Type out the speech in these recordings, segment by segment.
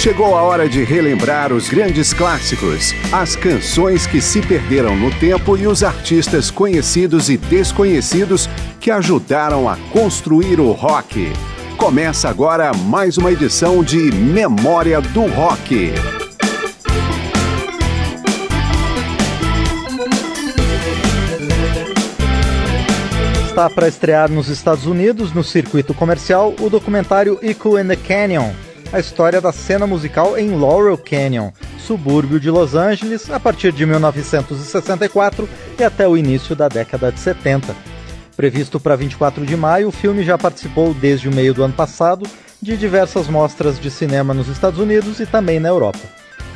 Chegou a hora de relembrar os grandes clássicos, as canções que se perderam no tempo e os artistas conhecidos e desconhecidos que ajudaram a construir o rock. Começa agora mais uma edição de Memória do Rock. Está para estrear nos Estados Unidos, no circuito comercial, o documentário Echo in the Canyon a história da cena musical em Laurel Canyon, subúrbio de Los Angeles, a partir de 1964 e até o início da década de 70. Previsto para 24 de maio, o filme já participou desde o meio do ano passado de diversas mostras de cinema nos Estados Unidos e também na Europa.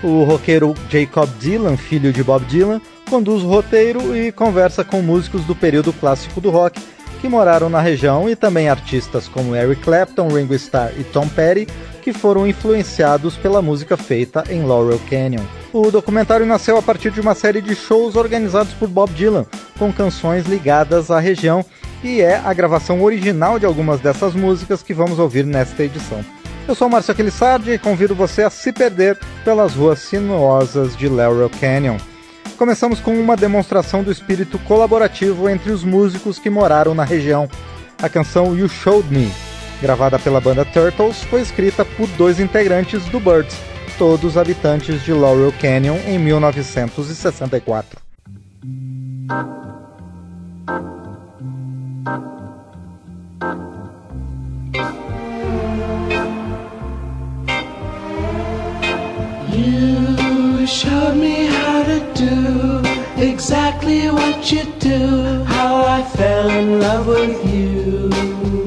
O roqueiro Jacob Dylan, filho de Bob Dylan, conduz o roteiro e conversa com músicos do período clássico do rock que moraram na região e também artistas como Eric Clapton, Ringo Starr e Tom Petty, que foram influenciados pela música feita em Laurel Canyon. O documentário nasceu a partir de uma série de shows organizados por Bob Dylan, com canções ligadas à região, e é a gravação original de algumas dessas músicas que vamos ouvir nesta edição. Eu sou Márcio Aquilissardi e convido você a se perder pelas ruas sinuosas de Laurel Canyon. Começamos com uma demonstração do espírito colaborativo entre os músicos que moraram na região. A canção You Showed Me, gravada pela banda Turtles, foi escrita por dois integrantes do Birds, todos habitantes de Laurel Canyon em 1964. You showed me how to do exactly what you do, how I fell in love with you.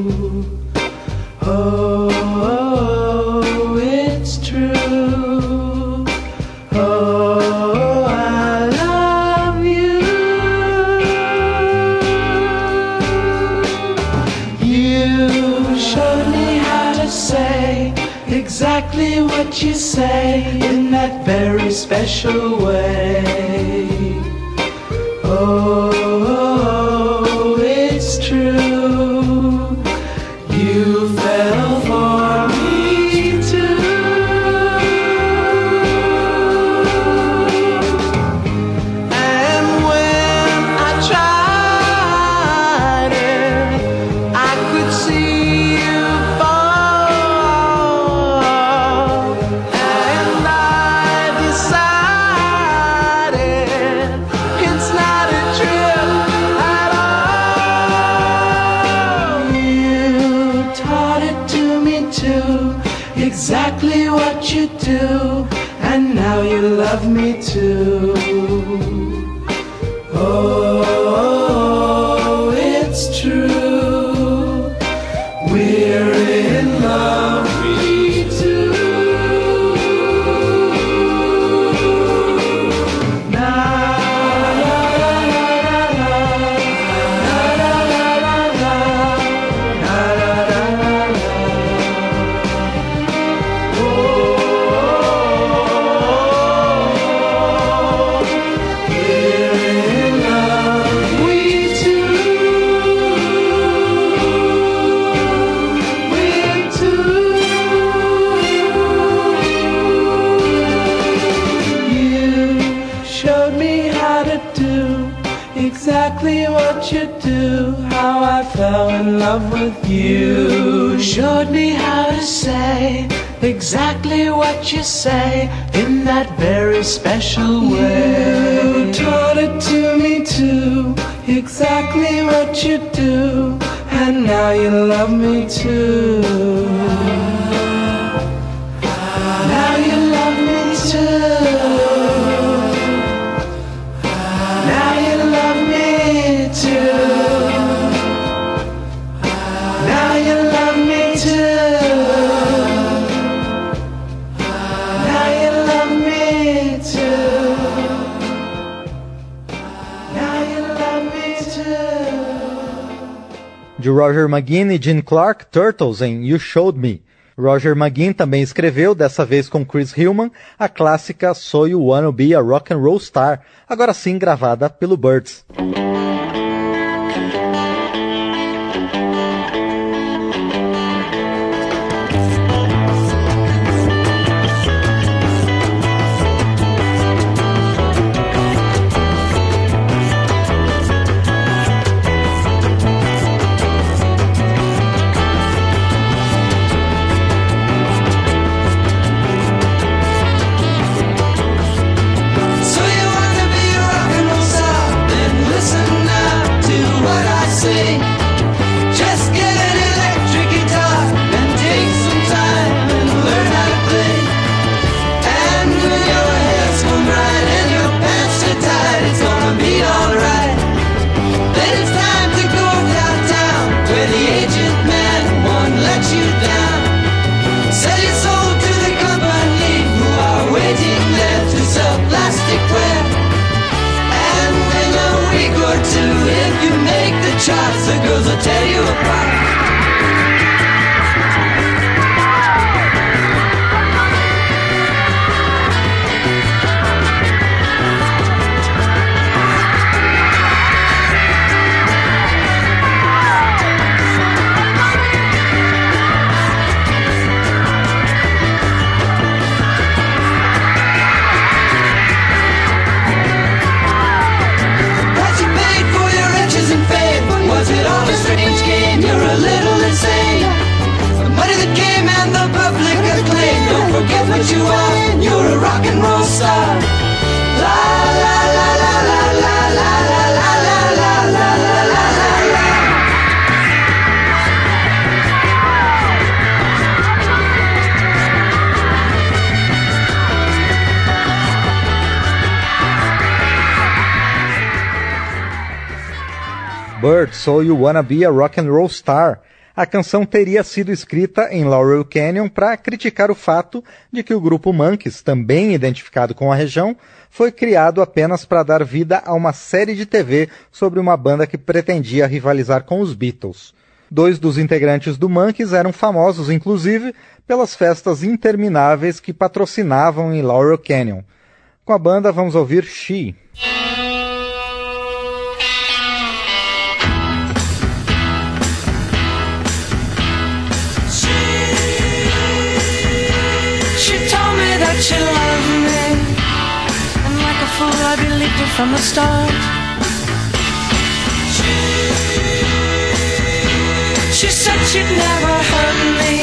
Exactly what you do, and now you love me too. Oh, you do. How I fell in love with you. Showed me how to say exactly what you say in that very special way. You taught it to me too, exactly what you do, and now you love me too. Now you love me too. Roger McGuinn e Gene Clark, Turtles em You Showed Me. Roger McGuinn também escreveu, dessa vez com Chris Hillman, a clássica So You Wanna Be a Rock and Roll Star, agora sim gravada pelo Birds. shots, the girls will tell you apart. What you are, you're a rock and roll star. La la la la la la la la la la la la la la la. Bird, So You Wanna Be a Rock and Roll Star. A canção teria sido escrita em Laurel Canyon para criticar o fato de que o grupo Monkeys, também identificado com a região, foi criado apenas para dar vida a uma série de TV sobre uma banda que pretendia rivalizar com os Beatles. Dois dos integrantes do Monkeys eram famosos, inclusive, pelas festas intermináveis que patrocinavam em Laurel Canyon. Com a banda, vamos ouvir She. From the start. She said she'd never hurt me,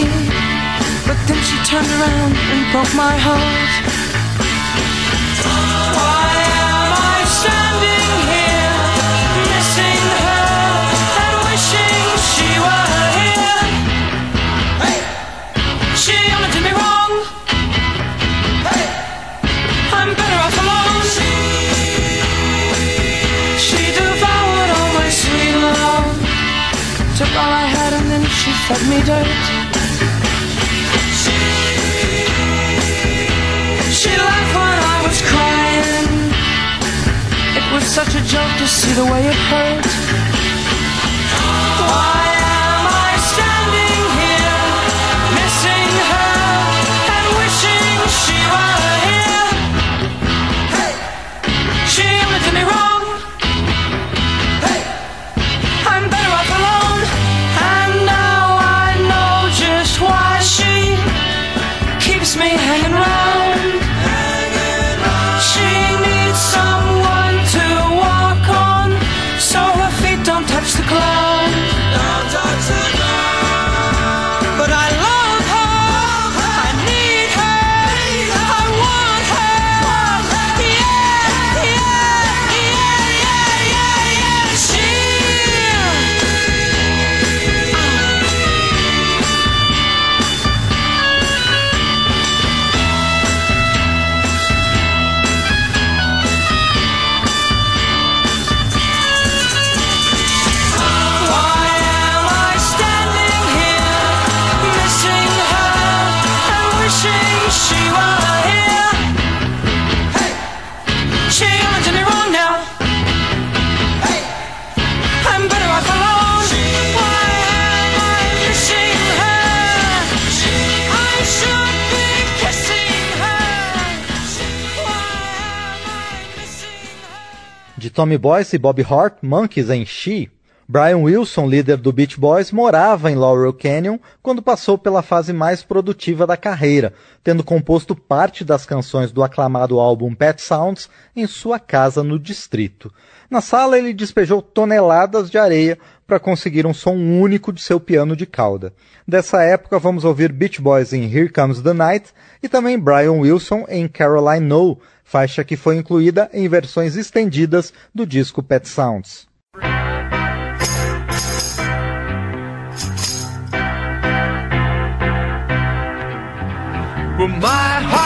but then she turned around and broke my heart. Dirt. She laughed when I was crying. It was such a joke to see the way it hurt. Why De Tommy Boyce e Bob Hart, Monkeys em She, Brian Wilson, líder do Beach Boys, morava em Laurel Canyon quando passou pela fase mais produtiva da carreira, tendo composto parte das canções do aclamado álbum Pet Sounds em sua casa no distrito. Na sala, ele despejou toneladas de areia para conseguir um som único de seu piano de cauda. Dessa época, vamos ouvir Beach Boys em Here Comes the Night e também Brian Wilson em Caroline No, faixa que foi incluída em versões estendidas do disco Pet Sounds. Well,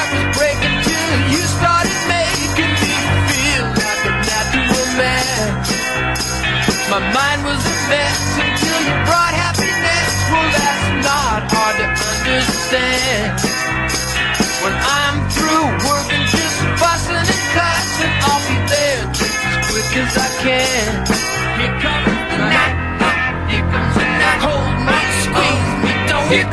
mess until you brought happiness. Well, that's not hard to understand. When I'm through working, just fussing and cussing, I'll be there just as quick as I can. Here comes the night. Here comes the night. Hold me, squeeze me, don't you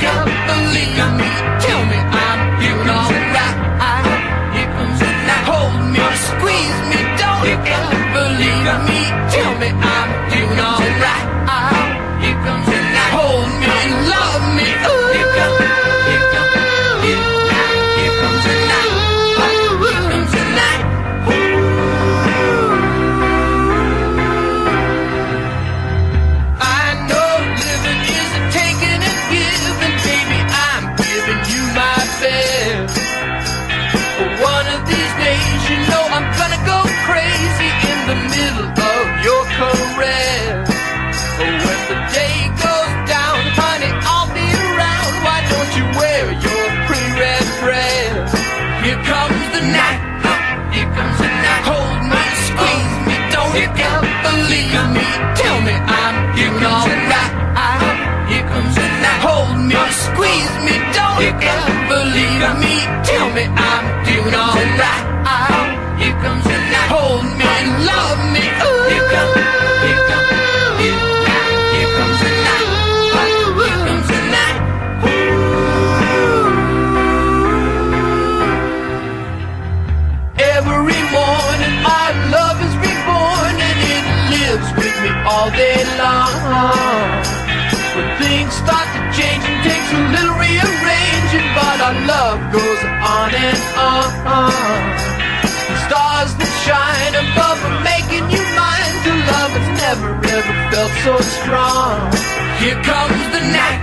never ever felt so strong. Here comes the night.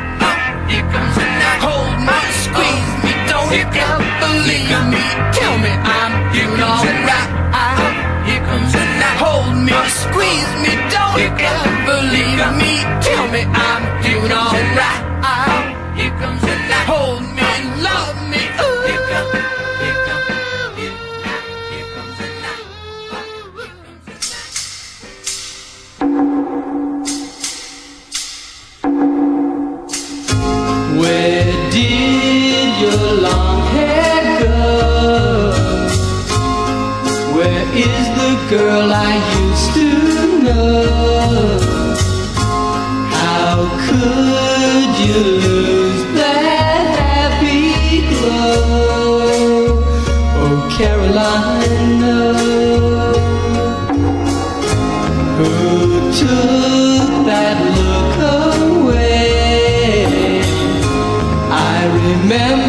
Here comes the night. Hold me, squeeze me, don't you ever believe me. Tell me I'm doing alright. Here comes the night. Hold me, squeeze me, don't you ever believe me. Tell me I'm doing alright. Here your long hair go? Where is the girl I used to know? How could you lose that happy glow? Oh, Caroline, no. Who took that look away? I remember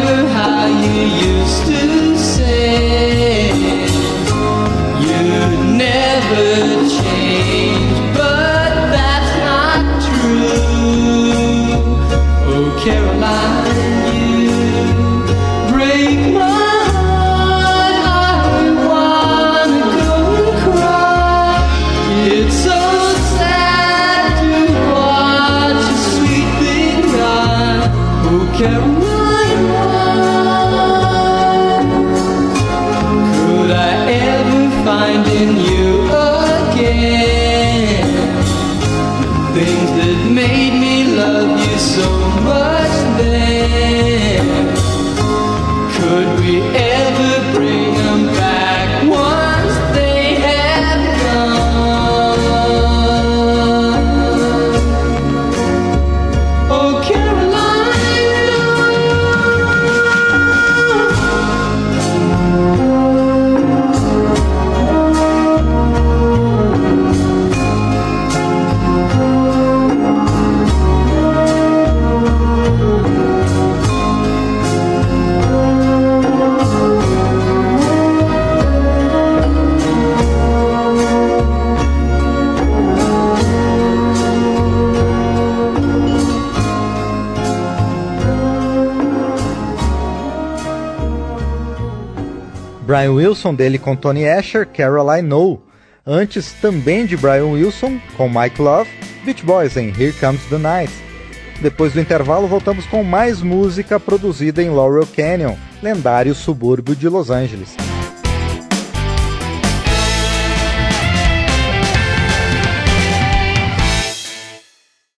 Carolina, could I ever find? Brian Wilson dele com Tony Asher, Caroline No. Antes também de Brian Wilson com Mike Love, Beach Boys em Here Comes the Night. Depois do intervalo voltamos com mais música produzida em Laurel Canyon, lendário subúrbio de Los Angeles.